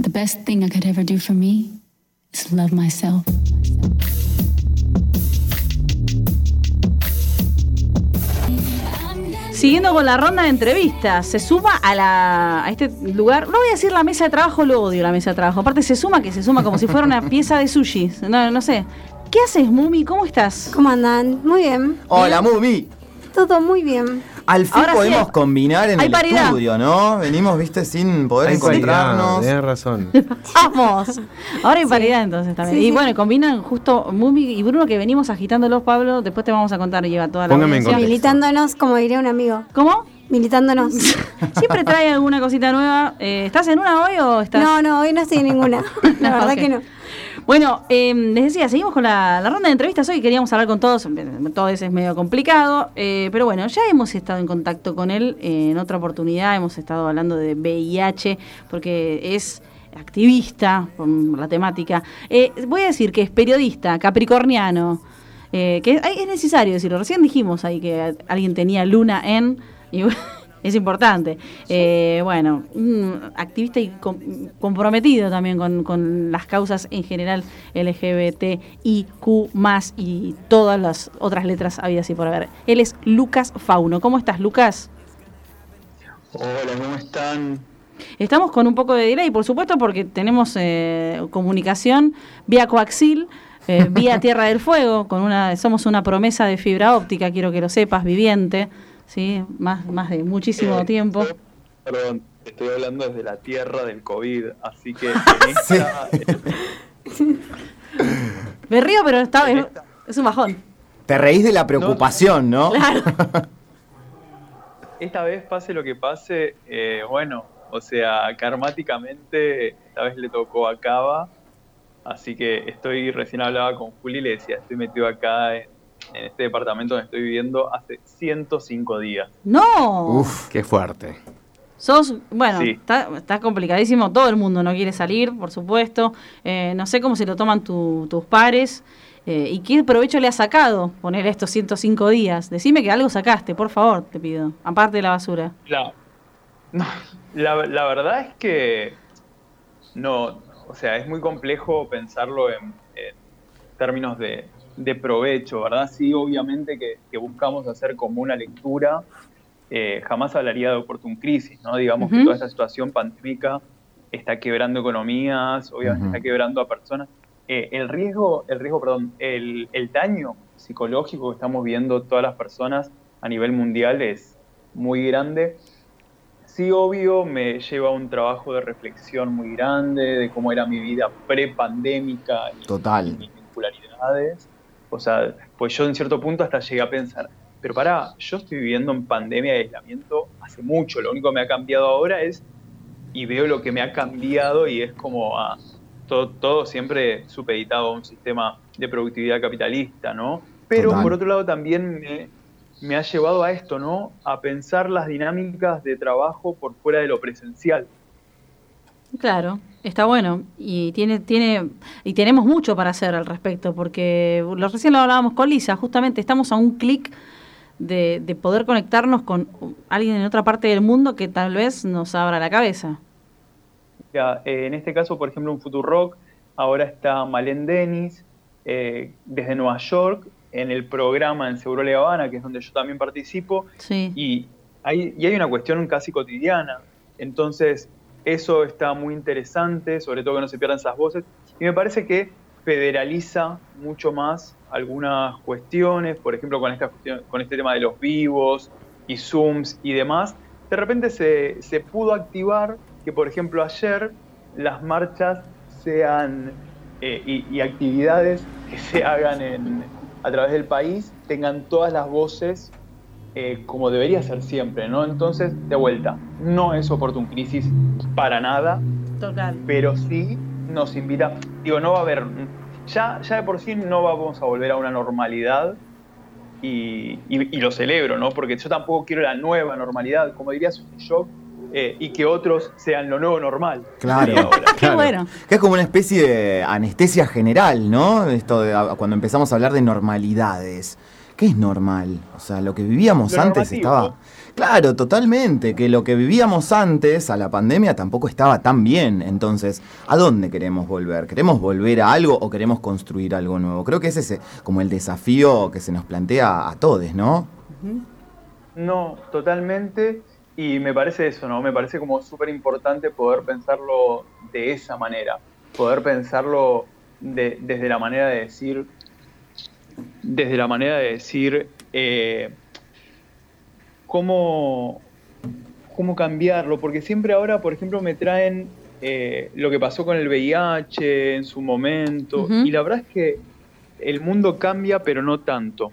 The best thing I could ever do for me is love myself. Siguiendo con la ronda de entrevistas, se suma a, la, a este lugar, no voy a decir la mesa de trabajo, lo odio la mesa de trabajo, aparte se suma que se suma como si fuera una pieza de sushi, no, no sé. ¿Qué haces, Mumi? ¿Cómo estás? ¿Cómo andan? Muy bien. Hola, Mumi. Todo muy bien. Al fin Ahora sí podemos hay- combinar en hay el paridad. estudio, ¿no? Venimos, viste, sin poder Hay paridad, encontrarnos. Tienes razón. ¡Vamos! Ahora hay paridad entonces también. Sí, y sí. bueno, combinan justo Mumi y Bruno que venimos agitándolos, Pablo. Después te vamos a contar, lleva toda la Póngame en audiencia. Militándonos, como diría un amigo. ¿Cómo? Militándonos. Siempre trae alguna cosita nueva. Eh, ¿Estás en una hoy o estás.? No, no, hoy no estoy en ninguna. La verdad Ok. que no. Bueno, eh, les decía, seguimos con la, ronda de entrevistas hoy. Queríamos hablar con todos, todo eso es medio complicado, eh, pero bueno, ya hemos estado en contacto con él eh, en otra oportunidad. Hemos estado hablando de VIH, porque es activista con la temática. Eh, voy a decir que es periodista, capricorniano, eh, que es, es necesario decirlo. Recién dijimos ahí que alguien tenía luna en. Y es importante. Eh, bueno, un activista y com- comprometido también con, con las causas en general LGBTIQ y todas las otras letras habidas y por haber. Él es Lucas Fauno. ¿Cómo estás, Lucas? Hola, ¿cómo están? Estamos con un poco de delay, por supuesto, porque tenemos eh, comunicación vía coaxil, eh, vía Tierra del Fuego, con una, somos una promesa de fibra óptica, quiero que lo sepas, viviente, ¿sí? más, más de muchísimo Eh, tiempo. Perdón, estoy hablando desde la tierra del COVID, así que en esta, Me río, pero está, es, es un bajón. Te reís de la preocupación, ¿no? Claro. esta vez pase lo que pase, eh, bueno, o sea, karmáticamente esta vez le tocó a Cava, así que estoy, recién hablaba con Juli y le decía, estoy metido acá en, en este departamento donde estoy viviendo hace 105 días. No, Uf, Qué fuerte. sos, bueno, Sí. está, está complicadísimo, todo el mundo no quiere salir, por supuesto. Eh, no sé cómo se lo toman tu- tus pares. eh, ¿Y qué provecho le has sacado poner estos 105 días? Decime que algo sacaste, por favor, te pido. Aparte de la basura. La, no, la, la verdad es que no, o sea, es muy complejo pensarlo en, en términos de, de provecho, ¿verdad? Sí, obviamente que, que buscamos hacer como una lectura, eh, jamás hablaría de oportun crisis, ¿no? Digamos que toda esta situación pandémica está quebrando economías, obviamente está quebrando a personas. Eh, el riesgo, el riesgo, perdón, el, el daño psicológico que estamos viendo todas las personas a nivel mundial es muy grande. Sí, obvio, me lleva a un trabajo de reflexión muy grande de cómo era mi vida pre-pandémica y Total. y mis vincularidades. O sea, pues yo en cierto punto hasta llegué a pensar, pero pará, yo estoy viviendo en pandemia de aislamiento hace mucho, lo único que me ha cambiado ahora es, y veo lo que me ha cambiado y es como ah, todo, todo siempre supeditado a un sistema de productividad capitalista, ¿no? Pero Total. por otro lado también me, me ha llevado a esto, ¿no? A pensar las dinámicas de trabajo por fuera de lo presencial. Claro, está bueno y tiene tiene y tenemos mucho para hacer al respecto porque lo recién lo hablábamos con Lisa, justamente estamos a un clic de, de poder conectarnos con alguien en otra parte del mundo que tal vez nos abra la cabeza. Ya, eh, en este caso, por ejemplo, un Futurock, ahora está Malen Dennis eh, desde Nueva York en el programa en Seguro Le Habana, que es donde yo también participo, Sí. y hay, y hay una cuestión casi cotidiana. Entonces, eso está muy interesante, sobre todo que no se pierdan esas voces, y me parece que federaliza mucho más algunas cuestiones, por ejemplo, con, esta cuestión, con este tema de los vivos y Zooms y demás. De repente se, se pudo activar que, por ejemplo, ayer las marchas sean eh, y, y actividades que se hagan en, a través del país tengan todas las voces eh, como debería ser siempre, ¿no? Entonces, de vuelta, no es Oportun Crisis para nada, Total. pero sí nos invita, digo, no va a haber, ya, ya de por sí no vamos a volver a una normalidad y, y- y lo celebro, ¿no? Porque yo tampoco quiero la nueva normalidad, como diría Shock, eh, y que otros sean lo nuevo normal. Claro. Qué Claro. bueno. Que es como una especie de anestesia general, ¿no? Esto de, cuando empezamos a hablar de normalidades. ¿Qué es normal? O sea, lo que vivíamos Lo antes normativo. estaba... Claro, totalmente, que lo que vivíamos antes a la pandemia tampoco estaba tan bien. Entonces, ¿a dónde queremos volver? ¿Queremos volver a algo o queremos construir algo nuevo? Creo que ese es como el desafío que se nos plantea a todos, ¿no? No, totalmente. Y me parece eso, ¿no? Me parece como súper importante poder pensarlo de esa manera. Poder pensarlo de- desde la manera de decir. Desde la manera de decir. eh, cómo, cómo cambiarlo. Porque siempre ahora, por ejemplo, me traen eh, lo que pasó con el VIH en su momento. Y la verdad es que el mundo cambia, pero no tanto.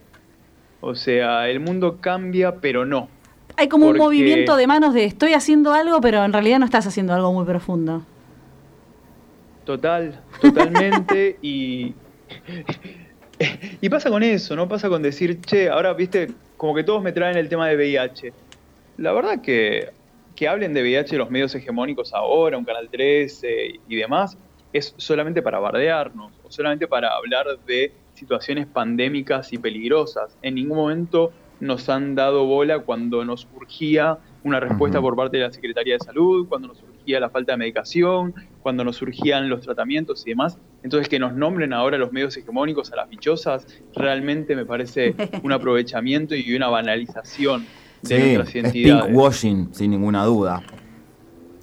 O sea, el mundo cambia, pero no. Hay como Porque- un movimiento de manos de estoy haciendo algo, pero en realidad no estás haciendo algo muy profundo. Total, totalmente. y, y pasa con eso, ¿no? Pasa con decir, che, ahora, viste, como que todos me traen el tema de VIH. La verdad que que hablen de VIH los medios hegemónicos ahora, un Canal 13 y demás, es solamente para bardearnos, o solamente para hablar de situaciones pandémicas y peligrosas. En ningún momento nos han dado bola cuando nos urgía una respuesta por parte de la Secretaría de Salud, cuando nos surgía la falta de medicación, cuando nos surgían los tratamientos y demás. Entonces, que nos nombren ahora los medios hegemónicos a las bichosas, realmente me parece un aprovechamiento y una banalización de Sí, nuestras es identidades. pinkwashing, sin ninguna duda.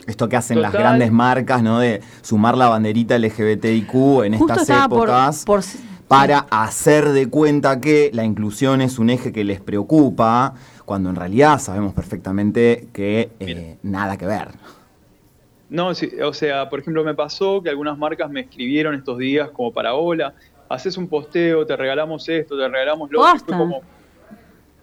Esto que hacen las grandes marcas, ¿no? De sumar la banderita LGBTIQ en Justo estas por- épocas por- para hacer de cuenta que la inclusión es un eje que les preocupa, cuando en realidad sabemos perfectamente que eh, nada que ver. No, sí, o sea, por ejemplo, me pasó que algunas marcas me escribieron estos días como para hola, haces un posteo, te regalamos esto, te regalamos lo otro. Y Posta. Fue como,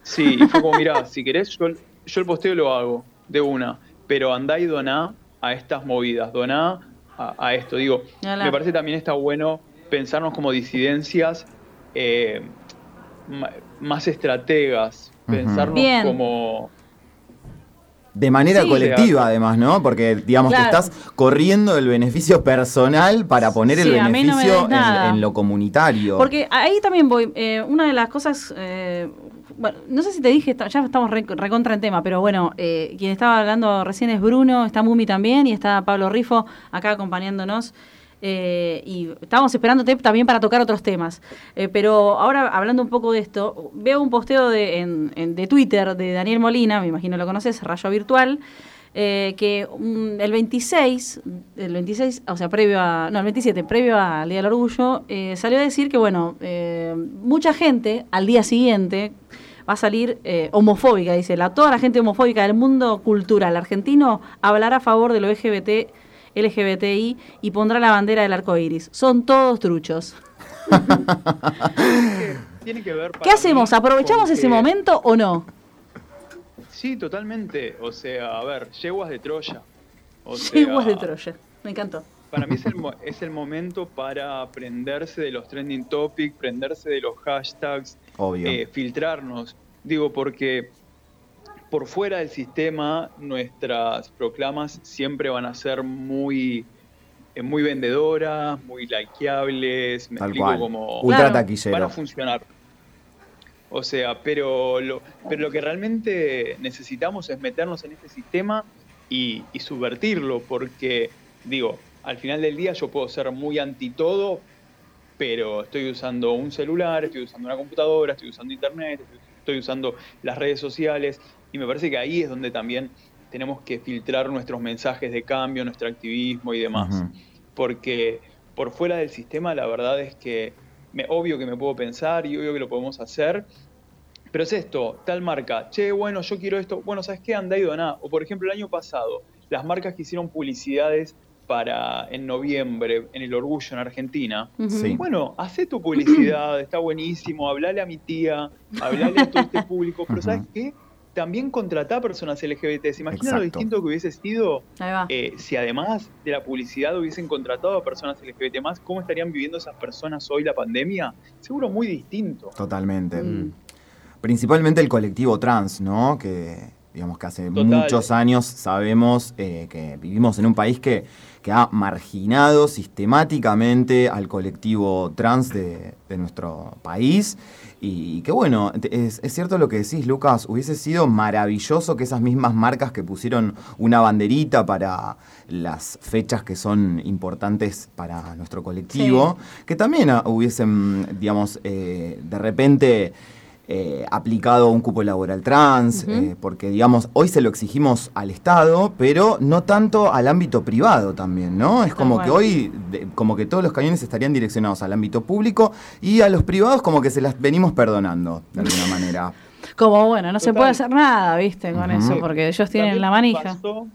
sí, y fue como, mirá, si querés, yo, yo el posteo lo hago de una, pero andá y doná a estas movidas, doná a, a esto. Digo, me parece también está bueno pensarnos como disidencias eh, más estrategas, pensarnos Bien. como... De manera Sí. colectiva, además, ¿no? Porque, digamos, Claro. que estás corriendo el beneficio personal para poner el Sí, no beneficio en, en lo comunitario. Porque ahí también voy. eh, una de las cosas. eh, bueno, no sé si te dije, ya estamos re- recontra en tema, pero bueno, eh, quien estaba hablando recién es Bruno, está Mumi también y está Pablo Rifo acá acompañándonos. Eh, y estábamos esperándote también para tocar otros temas. Eh, pero ahora, hablando un poco de esto, veo un posteo de, en- de Twitter de Daniel Molina, me imagino lo conoces, Rayo Virtual, eh, que el 26, el 26, o sea, previo a, no, el 27, previo al Día del Orgullo, salió a decir que, bueno, mucha gente al día siguiente va a salir homofóbica, dice, la, toda la gente homofóbica del mundo cultural argentino hablará a favor de lo LGBT, LGBTI y pondrá la bandera del arco iris. Son todos truchos. Tiene que ver ¿Qué hacemos? ¿Aprovechamos ese que- momento o no? Sí, totalmente. O sea, a ver, yeguas de Troya. O Yeguas sea, de Troya. Me encantó. Para mí es el, mo- es el momento para aprenderse de los trending topics, prenderse de los hashtags, Obvio. eh, filtrarnos. Digo, porque por fuera del sistema nuestras proclamas siempre van a ser muy, eh, muy vendedoras, muy likeables, me Tal explico cual. como Ultra Claro. van a funcionar. O sea, pero lo, pero lo que realmente necesitamos es meternos en este sistema y, y subvertirlo, porque, digo, al final del día yo puedo ser muy anti todo, pero estoy usando un celular, estoy usando una computadora, estoy usando internet, estoy- estoy usando las redes sociales, y me parece que ahí es donde también tenemos que filtrar nuestros mensajes de cambio, nuestro activismo y demás porque por fuera del sistema la verdad es que me, obvio que me puedo pensar y obvio que lo podemos hacer, pero es esto, tal marca, che, bueno, yo quiero esto, bueno, ¿sabes qué? Andá y doná. O por ejemplo, el año pasado, las marcas que hicieron publicidades para en noviembre, en el Orgullo en Argentina. Sí. Bueno, hacé tu publicidad, está buenísimo, hablale a mi tía, hablale a todo este público, pero ¿sabes qué? También contratá personas LGBT. ¿Se imaginan lo distinto que hubiese sido eh, si además de la publicidad hubiesen contratado a personas LGBT más, ¿cómo estarían viviendo esas personas hoy la pandemia? Seguro muy distinto. Totalmente. Mm. Principalmente el colectivo trans, ¿no? Que, Digamos que hace Total. muchos años sabemos eh, que vivimos en un país que, que ha marginado sistemáticamente al colectivo trans de, de nuestro país. Y que bueno, es cierto lo que decís, Lucas, hubiese sido maravilloso que esas mismas marcas que pusieron una banderita para las fechas que son importantes para nuestro colectivo, que también ah, hubiesen, digamos, eh, de repente eh, aplicado un cupo laboral trans, eh, porque digamos, hoy se lo exigimos al Estado, pero no tanto al ámbito privado también, ¿no? Es como que hoy, de- como que todos los cañones estarían direccionados al ámbito público y a los privados como que se las venimos perdonando, de alguna manera. Como bueno, no se puede hacer nada, viste, con eso, porque ellos tienen También la manija. pasó-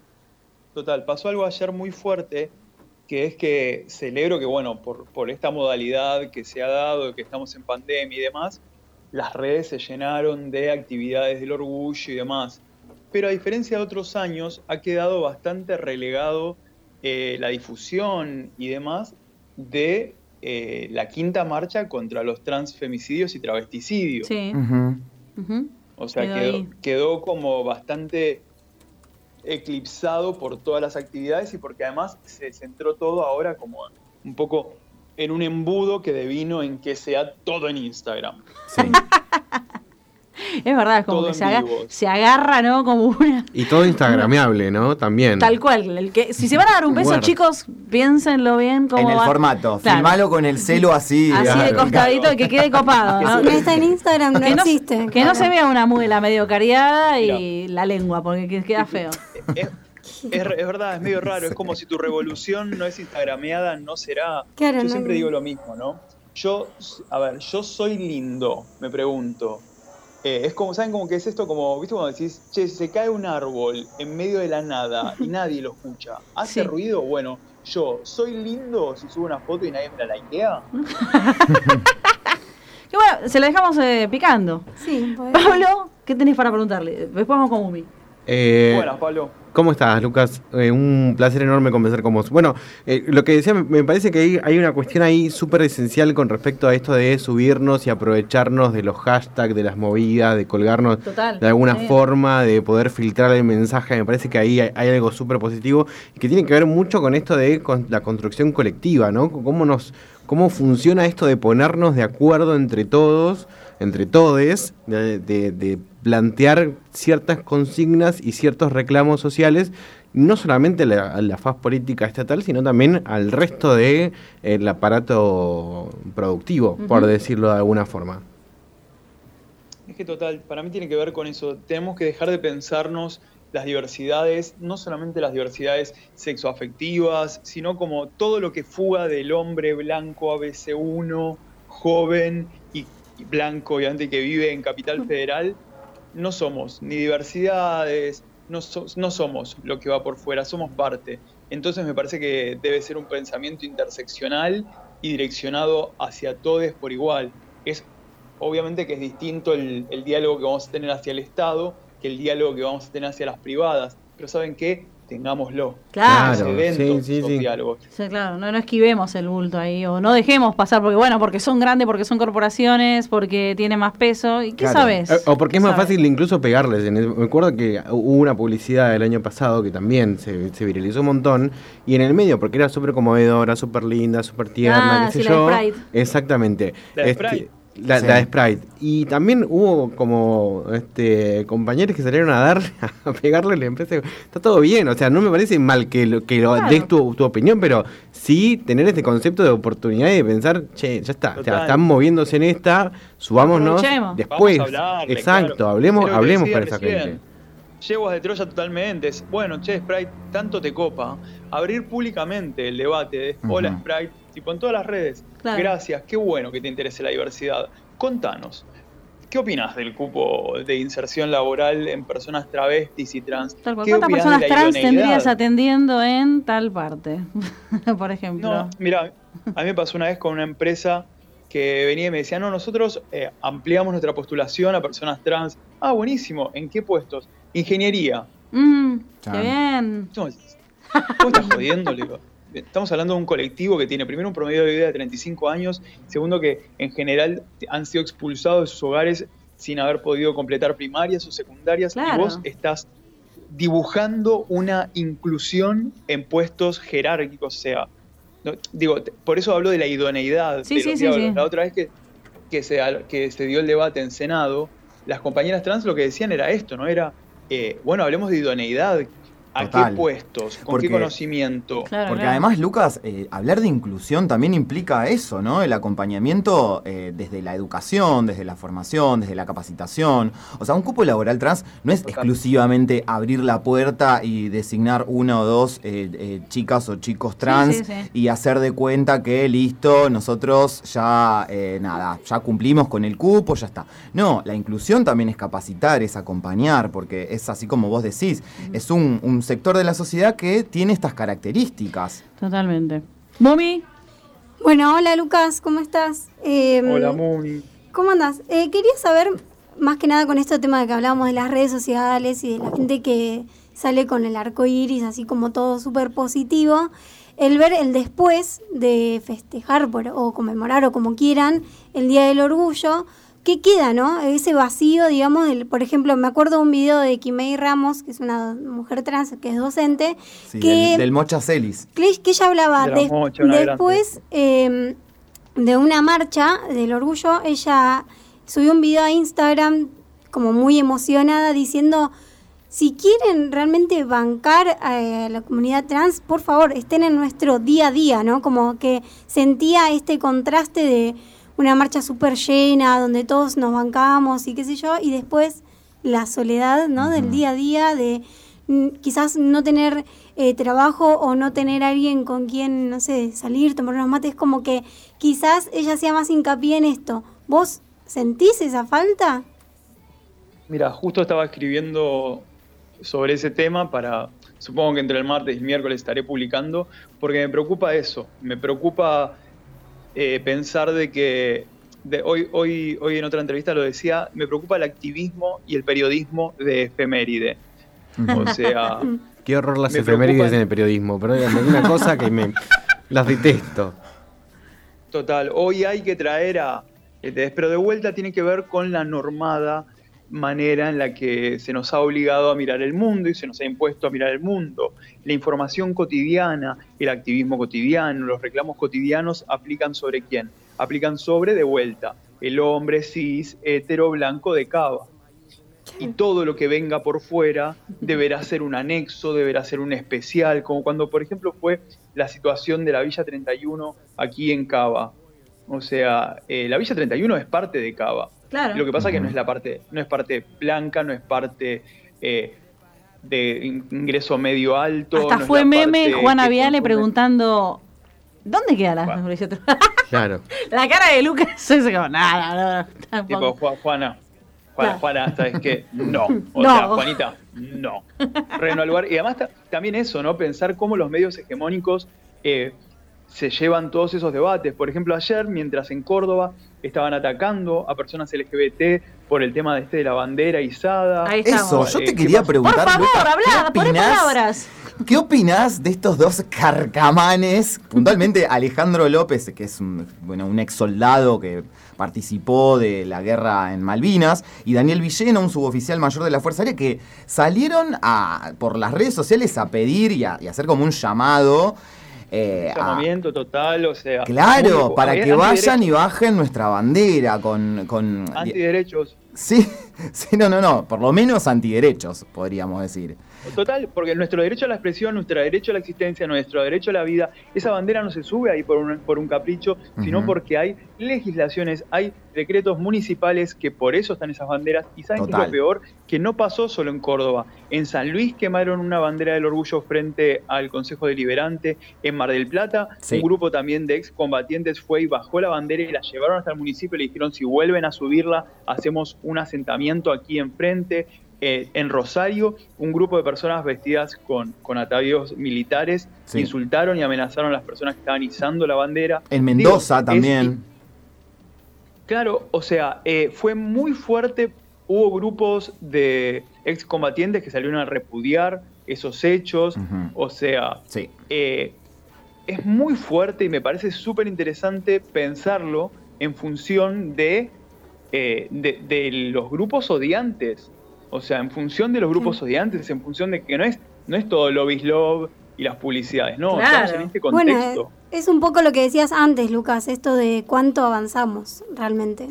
total, pasó algo ayer muy fuerte, que es que celebro que, bueno, por, por esta modalidad que se ha dado, que estamos en pandemia y demás, las redes se llenaron de actividades del orgullo y demás. Pero a diferencia de otros años, ha quedado bastante relegado eh, la difusión y demás de eh, la quinta marcha contra los transfemicidios y travesticidios. Sí. O sea, quedó como bastante eclipsado por todas las actividades y porque además se centró todo ahora como un poco en un embudo que devino en que sea todo en Instagram. Sí. Es verdad, es como Todo que se, agarra, ¿no? Como una. Y todo instagrameable, ¿no? También. Tal cual. El que, si se van a dar un beso, Bueno. chicos, piénsenlo bien cómo En el va. formato, Claro. filmalo con el celo así. Así de Claro. costadito y que quede copado, ¿no? Si no está en Instagram, no que no, existe. que no se vea una muela medio cariada y la lengua, porque que- queda feo. Es, verdad, es medio raro. Es como si tu revolución no es instagrameada, no será. Claro, yo no- siempre digo lo mismo, ¿no? Yo, a ver, yo soy lindo, me pregunto. Eh, es como, ¿saben cómo que es esto? Como, ¿viste cuando decís, che, se cae un árbol en medio de la nada y nadie lo escucha? ¿Hace Sí. ruido? Bueno, yo, ¿soy lindo si subo una foto y nadie me la likea? Que bueno, se lo dejamos eh, picando. Sí, pues. Pablo, ¿qué tenés para preguntarle? Después vamos con Umi. Eh, Buenas, Pablo. ¿Cómo estás, Lucas? Eh, un placer enorme conversar con vos. Bueno, eh, lo que decía, me- parece que hay, hay una cuestión ahí súper esencial con respecto a esto de subirnos y aprovecharnos de los hashtags, de las movidas, de colgarnos Total. de alguna Sí. forma, de poder filtrar el mensaje. Me parece que ahí hay, hay algo súper positivo y que tiene que ver mucho con esto de con- la construcción colectiva, ¿no? Cómo, nos, cómo funciona esto de ponernos de acuerdo entre todos, entre todes, de, de- de plantear ciertas consignas y ciertos reclamos sociales, no solamente a la, la faz política estatal, sino también al resto del aparato productivo, por decirlo de alguna forma. Es que total, para mí tiene que ver con eso. Tenemos que dejar de pensarnos las diversidades, no solamente las diversidades sexoafectivas, sino como todo lo que fuga del hombre blanco ABC1, joven y, y blanco, obviamente, que vive en Capital Federal. No somos ni diversidades, no, so- no somos lo que va por fuera, somos parte. Entonces me parece que debe ser un pensamiento interseccional y direccionado hacia todos por igual. Es obviamente que es distinto el, el diálogo que vamos a tener hacia el Estado que el diálogo que vamos a tener hacia las privadas. Pero ¿saben qué? Tengámoslo. Claro. Den sí, sí, sí. diálogos. Sí, claro, no, no esquivemos el bulto ahí, o no dejemos pasar, porque bueno, porque son grandes, porque son corporaciones, porque tiene más peso, ¿y qué Claro. sabes? Eh, O porque es ¿Qué más sabes? fácil incluso pegarles. Me acuerdo que hubo una publicidad el año pasado que también se, se viralizó un montón. Y en el medio, porque era súper conmovedora, súper linda, súper tierna, Ah, qué sí, sé la de yo. Sprite. Exactamente. La de Este, Sprite. La, Sí. la de Sprite. Y también hubo como este compañeros que salieron a dar, a pegarle a la empresa. Está todo bien, o sea, no me parece mal que lo, que lo Claro. des tu, tu opinión, pero sí tener este concepto de oportunidad y de pensar, che, ya está, o sea, están moviéndose en esta, subámonos Aprovechemos. después. Vamos a hablarle, exacto, claro. hablemos, hablemos para esa gente. Yeguas de Troya totalmente. Es, bueno, che, Sprite, tanto te copa. Abrir públicamente el debate de Hola. Sprite, tipo en todas las redes. Claro. Gracias, qué bueno que te interese la diversidad. Contanos, ¿qué opinas del cupo de inserción laboral en personas travestis y trans? Tal cual. ¿Qué ¿Cuántas personas de la trans idoneidad? tendrías atendiendo en tal parte? Por ejemplo. No, mira, a mí me pasó una vez con una empresa que venía y me decía, no, nosotros eh, ampliamos nuestra postulación a personas trans. Ah, buenísimo. ¿En qué puestos? Ingeniería. Mm, qué bien. No, ¿Cómo estás jodiendo? Le digo. Estamos hablando de un colectivo que tiene primero un promedio de vida de 35 años, segundo que en general han sido expulsados de sus hogares sin haber podido completar primarias o secundarias y vos estás dibujando una inclusión en puestos jerárquicos, o sea, no- digo, por eso hablo de la idoneidad Sí, de sí, sí. La otra vez que, que, se, que se dio el debate en Senado, las compañeras trans lo que decían era esto, ¿no? Era, eh, bueno, hablemos de idoneidad. ¿A Total. qué puestos? ¿Con Porque- qué conocimiento? Claro, Porque claro. además, Lucas, eh, hablar de inclusión también implica eso, ¿no? El acompañamiento eh, desde la educación, desde la formación, desde la capacitación. O sea, un cupo laboral trans no es Total. exclusivamente abrir la puerta y designar una o dos eh, eh, chicas o chicos trans sí, sí. y hacer de cuenta que listo, nosotros ya, eh, nada, ya cumplimos con el cupo, ya está. No, la inclusión también es capacitar, es acompañar, porque es así como vos decís, es un, un sector de la sociedad que tiene estas características. Totalmente. Mumi, Bueno, hola Lucas, ¿cómo estás? Eh, Hola, Mumi. ¿Cómo andas? Eh, quería saber, más que nada con este tema de que hablábamos de las redes sociales y de la gente que sale con el arco iris, así como todo súper positivo, el ver el después de festejar por- o conmemorar o como quieran el Día del Orgullo, ¿qué queda, no? Ese vacío, digamos, del- por ejemplo, me acuerdo de un video de Kimei Ramos, que es una mujer trans que es docente, Sí, que del, del Mocha Celis. que que ella hablaba De de- mocha, una después eh, de una marcha del orgullo, ella subió un video a Instagram como muy emocionada diciendo, si quieren realmente bancar a la comunidad trans, por favor, estén en nuestro día a día, ¿no? Como que sentía este contraste de una marcha súper llena, donde todos nos bancábamos y qué sé yo, y después la soledad, ¿no? Del día a día, de mm, quizás no tener eh, trabajo o no tener alguien con quien, no sé, salir, tomar unos mates, como que quizás ella hacía más hincapié en esto. ¿Vos sentís esa falta? Mira, justo estaba escribiendo sobre ese tema para, supongo que entre el martes y el miércoles estaré publicando, porque me preocupa eso, me preocupa eh, pensar de que, de, hoy, hoy, hoy en otra entrevista lo decía, me preocupa el activismo y el periodismo de efeméride. O sea, Qué horror las efemérides en el periodismo, pero es una cosa que me las detesto. Total, hoy hay que traer a... eh, Pero de vuelta tiene que ver con la normada manera en la que se nos ha obligado a mirar el mundo y se nos ha impuesto a mirar el mundo. La información cotidiana, el activismo cotidiano, los reclamos cotidianos aplican sobre quién? Aplican sobre, de vuelta, el hombre cis, hetero, blanco de cava. Y todo lo que venga por fuera deberá ser un anexo, deberá ser un especial, como cuando, por ejemplo, fue la situación de la Villa 31 aquí en Cava. O sea, eh, la Villa 31 es parte de Cava. Claro. Lo que pasa es que no es la parte, no es parte blanca, no es parte eh, de in- ingreso medio alto. hasta no es fue la meme parte Juana Viale preguntando, ¿dónde queda la Bueno. Claro. La cara de Lucas es como, nada, nada, Tipo, Juana, Juana, Claro. Juana, ¿sabes qué? No. O No. sea, Juanita, no. Lugar. Y además ta- también eso, ¿no? Pensar cómo los medios hegemónicos eh, se llevan todos esos debates. Por ejemplo, ayer, mientras en Córdoba estaban atacando a personas LGBT por el tema de este de la bandera izada. Ahí. Eso, yo Eh, te ¿qué quería preguntar. Por favor, Lucas, habla, ¿qué poné palabras. ¿Qué opinás de estos dos carcamanes? Puntualmente Alejandro López, que es un, bueno, un ex soldado que participó de la guerra en Malvinas, y Daniel Villena, un suboficial mayor de la Fuerza Aérea, que salieron a, por las redes sociales a pedir y a, y a hacer como un llamado. Eh, a- llamamiento total, o sea. claro, muy- para que vayan y bajen nuestra bandera con... con Antiderechos. sí, sí, no, no, no, por lo menos antiderechos, podríamos decir. Total, porque nuestro derecho a la expresión, nuestro derecho a la existencia, nuestro derecho a la vida, esa bandera no se sube ahí por un, por un capricho, sino porque hay legislaciones, hay decretos municipales que por eso están esas banderas. Y saben qué es lo peor, que no pasó solo en Córdoba. En San Luis quemaron una bandera del orgullo frente al Consejo Deliberante. En Mar del Plata, Sí. un grupo también de excombatientes fue y bajó la bandera y la llevaron hasta el municipio y le dijeron si vuelven a subirla, hacemos un asentamiento aquí enfrente. Eh, en Rosario, un grupo de personas vestidas con, con atavíos militares Sí. insultaron y amenazaron a las personas que estaban izando la bandera. En Mendoza Digo, es- también. Claro, o sea, eh, fue muy fuerte. Hubo grupos de excombatientes que salieron a repudiar esos hechos. O sea, Sí. eh, es muy fuerte y me parece súper interesante pensarlo en función de eh, de, de los grupos odiantes. O sea, en función de los grupos odiantes, en función de que no es, no es todo is love y las publicidades, no, Claro. estamos en este Bueno, contexto. eh, es un poco lo que decías antes, Lucas, esto de cuánto avanzamos realmente.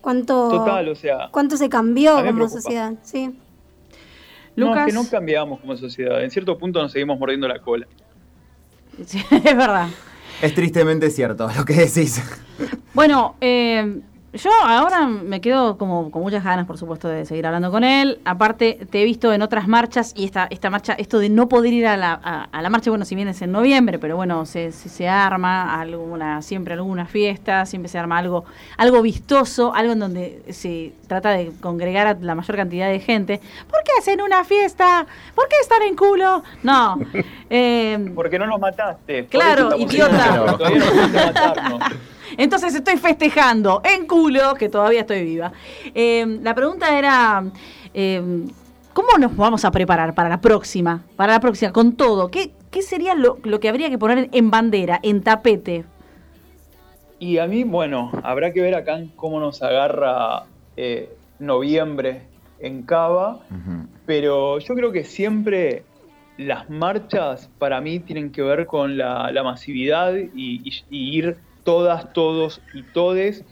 Cuánto, Total, o sea, cuánto se cambió como preocupa. sociedad. Sí. no, Lucas. es que no cambiamos como sociedad. En cierto punto nos seguimos mordiendo la cola. Sí, es verdad. Es tristemente cierto lo que decís. Bueno, eh, yo ahora me quedo como con muchas ganas, por supuesto, de seguir hablando con él. Aparte, te he visto en otras marchas y esta, esta marcha, esto de no poder ir a la, a, a la marcha, bueno, si bien es en noviembre, pero bueno, se, se, se arma alguna, siempre alguna fiesta, siempre se arma algo, algo vistoso, algo en donde se trata de congregar a la mayor cantidad de gente. ¿Por qué hacen una fiesta? ¿Por qué estar en culo? No. Eh, Porque no nos mataste. Claro, idiota. no. Entonces estoy festejando en culo que todavía estoy viva. Eh, la pregunta era, eh, ¿cómo nos vamos a preparar para la próxima? Para la próxima, con todo. ¿Qué, qué sería lo, lo que habría que poner en bandera, en tapete? Y a mí, bueno, habrá que ver acá cómo nos agarra eh, noviembre en Cava, pero yo creo que siempre las marchas para mí tienen que ver con la, la masividad y, y- y ir todas, todos y todes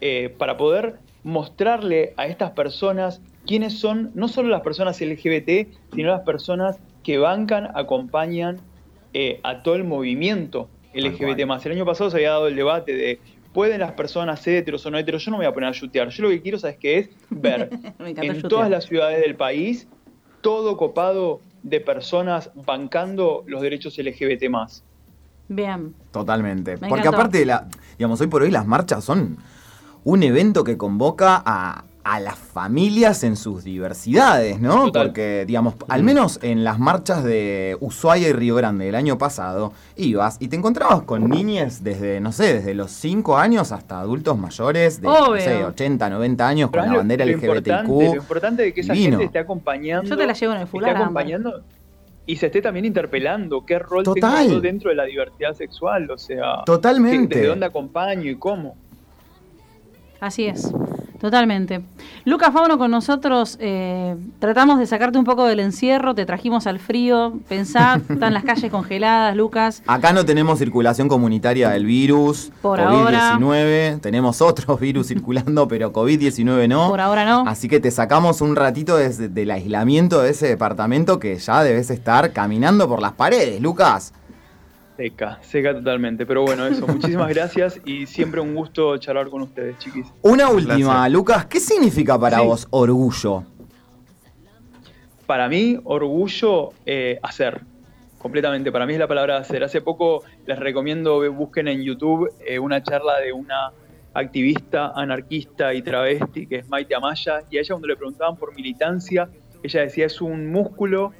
eh, para poder mostrarle a estas personas quiénes son no solo las personas LGBT, sino las personas que bancan, acompañan eh, a todo el movimiento LGBT más. El año pasado se había dado el debate de ¿pueden las personas heteros o no heteros? Yo no me voy a poner a chutear. Yo lo que quiero, ¿sabes qué es? Ver en todas las ciudades del país todo copado de personas bancando los derechos LGBT más. Bien. Totalmente. Me Porque encantó. aparte, de la, digamos, hoy por hoy las marchas son un evento que convoca a, a las familias en sus diversidades, ¿no? Total. Porque, digamos, al menos en las marchas de Ushuaia y Río Grande del año pasado, ibas y te encontrabas con niñas desde, no sé, desde los 5 años hasta adultos mayores de, no sé, 80, 90 años Pero con es la bandera lo LGBTQ. importante, lo importante de que esa Divino. gente esté acompañando. Yo te la llevo en el Ámbar. acompañando y se esté también interpelando qué rol Total. tengo yo dentro de la diversidad sexual. O sea, Totalmente. qué- desde dónde acompaño y cómo. Así es, totalmente. Lucas Fauno con nosotros, eh, tratamos de sacarte un poco del encierro, te trajimos al frío, pensá, están las calles congeladas, Lucas. Acá no tenemos circulación comunitaria del virus, Por COVID-19, tenemos otros virus circulando, pero COVID-19 no. Por ahora no. Así que te sacamos un ratito desde del aislamiento de ese departamento que ya debes estar caminando por las paredes, Lucas. Seca, seca totalmente. Pero bueno, eso. Muchísimas gracias y siempre un gusto charlar con ustedes, chiquis. Una última. Lucas, ¿qué significa para Sí. vos orgullo? Para mí, orgullo eh, hacer. Completamente. Para mí es la palabra hacer. Hace poco les recomiendo, ve- busquen en YouTube eh, una charla de una activista, anarquista y travesti que es Maite Amaya. Y a ella cuando le preguntaban por militancia, ella decía es un músculo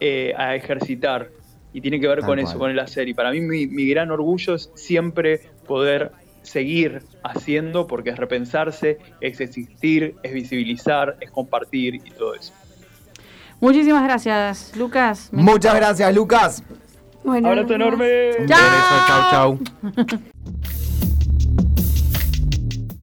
eh, a ejercitar. Y tiene que ver con cual. eso, con el hacer. Y para mí mi, mi gran orgullo es siempre poder seguir haciendo, porque es repensarse, es existir, es visibilizar, es compartir y todo eso. Muchísimas gracias, Lucas. Me Muchas gracias, Lucas. Bueno, Abrazo enorme. Un beso, chau, chau.